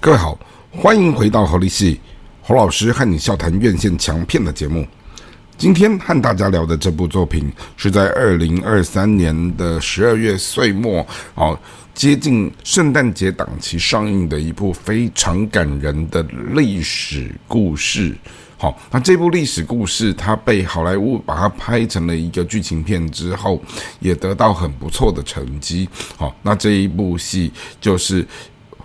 各位好，欢迎回到合力系侯老师和你笑谈院线强片的节目。今天和大家聊的这部作品是在二零二三年的十二月岁末，哦，接近圣诞节档期上映的一部非常感人的历史故事。好，那这部历史故事，它被好莱坞把它拍成了一个剧情片之后，也得到很不错的成绩。好，那这一部戏就是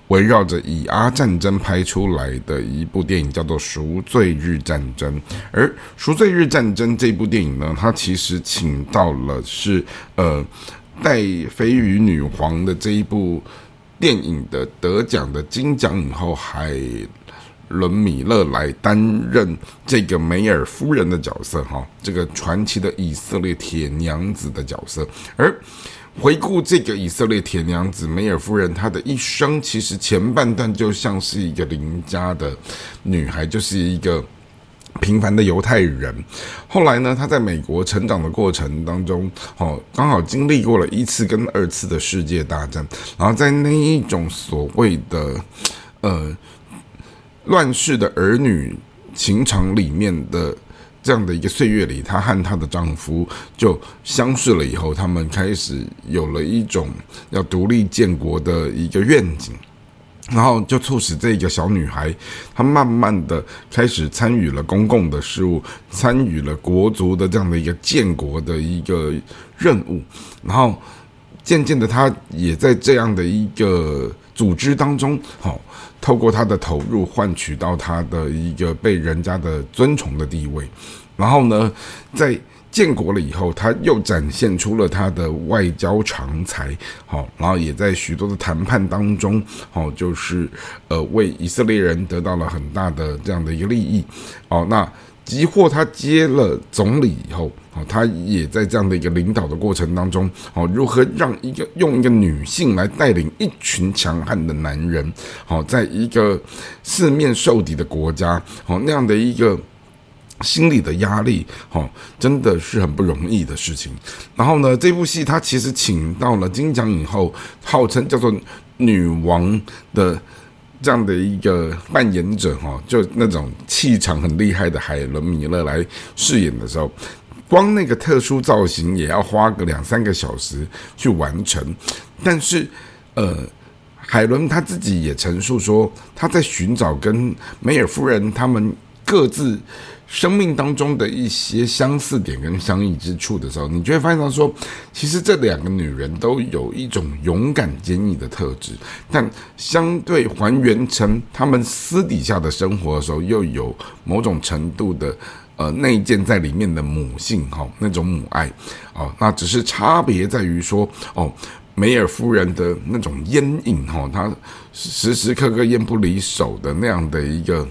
围绕着以阿战争拍出来的一部电影，叫做《赎罪日战争》。而《赎罪日战争》这部电影呢，它其实请到了是呃戴飞鱼女皇的这一部电影的得奖的金奖影后海。伦米勒来担任这个梅尔夫人的角色，哈，这个传奇的以色列铁娘子的角色。而回顾这个以色列铁娘子梅尔夫人，她的一生其实前半段就像是一个邻家的女孩，就是一个平凡的犹太人。后来呢，她在美国成长的过程当中，哦，刚好经历过了一次跟二次的世界大战，然后在那一种所谓的，呃。乱世的儿女情长里面的这样的一个岁月里，她和她的丈夫就相识了以后，他们开始有了一种要独立建国的一个愿景，然后就促使这个小女孩，她慢慢的开始参与了公共的事务，参与了国族的这样的一个建国的一个任务，然后渐渐的，他也在这样的一个组织当中，好。透过他的投入，换取到他的一个被人家的尊崇的地位，然后呢，在建国了以后，他又展现出了他的外交长才，好，然后也在许多的谈判当中，好，就是呃为以色列人得到了很大的这样的一个利益，哦，那。即或他接了总理以后，哦，他也在这样的一个领导的过程当中，哦，如何让一个用一个女性来带领一群强悍的男人，哦，在一个四面受敌的国家，哦，那样的一个心理的压力，哦，真的是很不容易的事情。然后呢，这部戏他其实请到了金奖影后，号称叫做女王的。这样的一个扮演者哈，就那种气场很厉害的海伦米勒来饰演的时候，光那个特殊造型也要花个两三个小时去完成。但是，呃，海伦他自己也陈述说，他在寻找跟梅尔夫人他们各自。生命当中的一些相似点跟相异之处的时候，你就会发现到说，其实这两个女人都有一种勇敢坚毅的特质，但相对还原成她们私底下的生活的时候，又有某种程度的呃内建在里面的母性哈，那种母爱哦，那只是差别在于说哦，梅尔夫人的那种烟瘾哈，她时时刻刻烟不离手的那样的一个。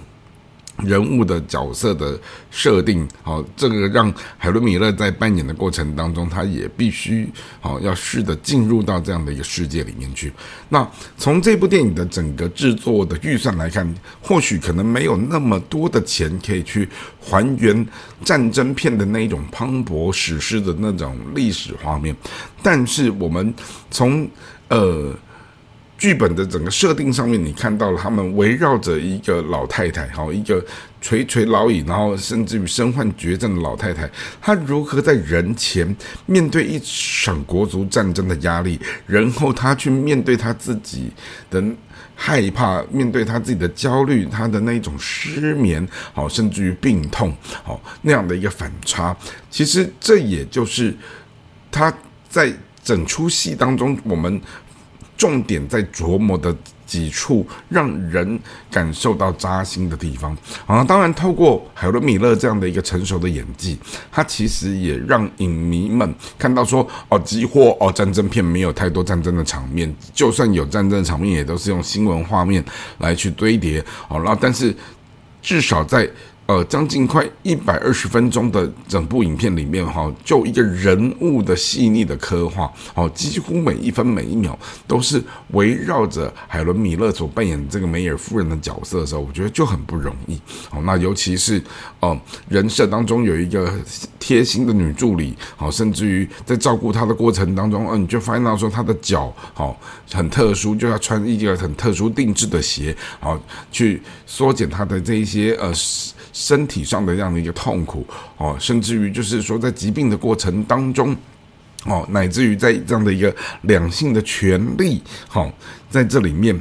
人物的角色的设定，好，这个让海伦米勒在扮演的过程当中，他也必须好要试着进入到这样的一个世界里面去。那从这部电影的整个制作的预算来看，或许可能没有那么多的钱可以去还原战争片的那一种磅礴史诗的那种历史画面，但是我们从呃。剧本的整个设定上面，你看到了他们围绕着一个老太太，好一个垂垂老矣，然后甚至于身患绝症的老太太，她如何在人前面对一场国足战争的压力，然后她去面对她自己的害怕，面对她自己的焦虑，她的那种失眠，好，甚至于病痛，好那样的一个反差，其实这也就是他在整出戏当中我们。重点在琢磨的几处让人感受到扎心的地方啊！当然，透过海伦米勒这样的一个成熟的演技，他其实也让影迷们看到说：哦，几乎哦，战争片没有太多战争的场面，就算有战争的场面，也都是用新闻画面来去堆叠哦。然后，但是至少在呃，将近快一百二十分钟的整部影片里面，哈，就一个人物的细腻的刻画，哦，几乎每一分每一秒都是围绕着海伦米勒所扮演这个梅尔夫人的角色的时候，我觉得就很不容易。哦，那尤其是哦，人设当中有一个贴心的女助理，好，甚至于在照顾她的过程当中，嗯，你就发现到说她的脚，好，很特殊，就要穿一个很特殊定制的鞋，好，去缩减她的这一些呃。身体上的这样的一个痛苦哦，甚至于就是说在疾病的过程当中哦，乃至于在这样的一个两性的权利哦，在这里面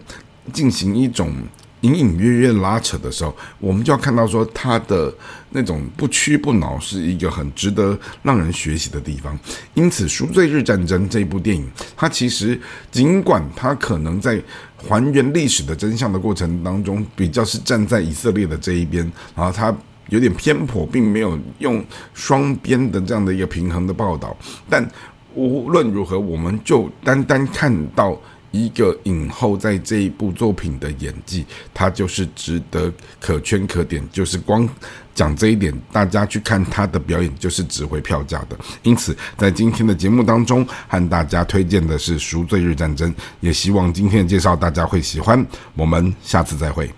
进行一种。隐隐约约拉扯的时候，我们就要看到说他的那种不屈不挠是一个很值得让人学习的地方。因此，《赎罪日战争》这部电影，它其实尽管它可能在还原历史的真相的过程当中，比较是站在以色列的这一边，然后它有点偏颇，并没有用双边的这样的一个平衡的报道。但无论如何，我们就单单看到。一个影后在这一部作品的演技，她就是值得可圈可点。就是光讲这一点，大家去看她的表演就是值回票价的。因此，在今天的节目当中，和大家推荐的是《赎罪日战争》，也希望今天的介绍大家会喜欢。我们下次再会。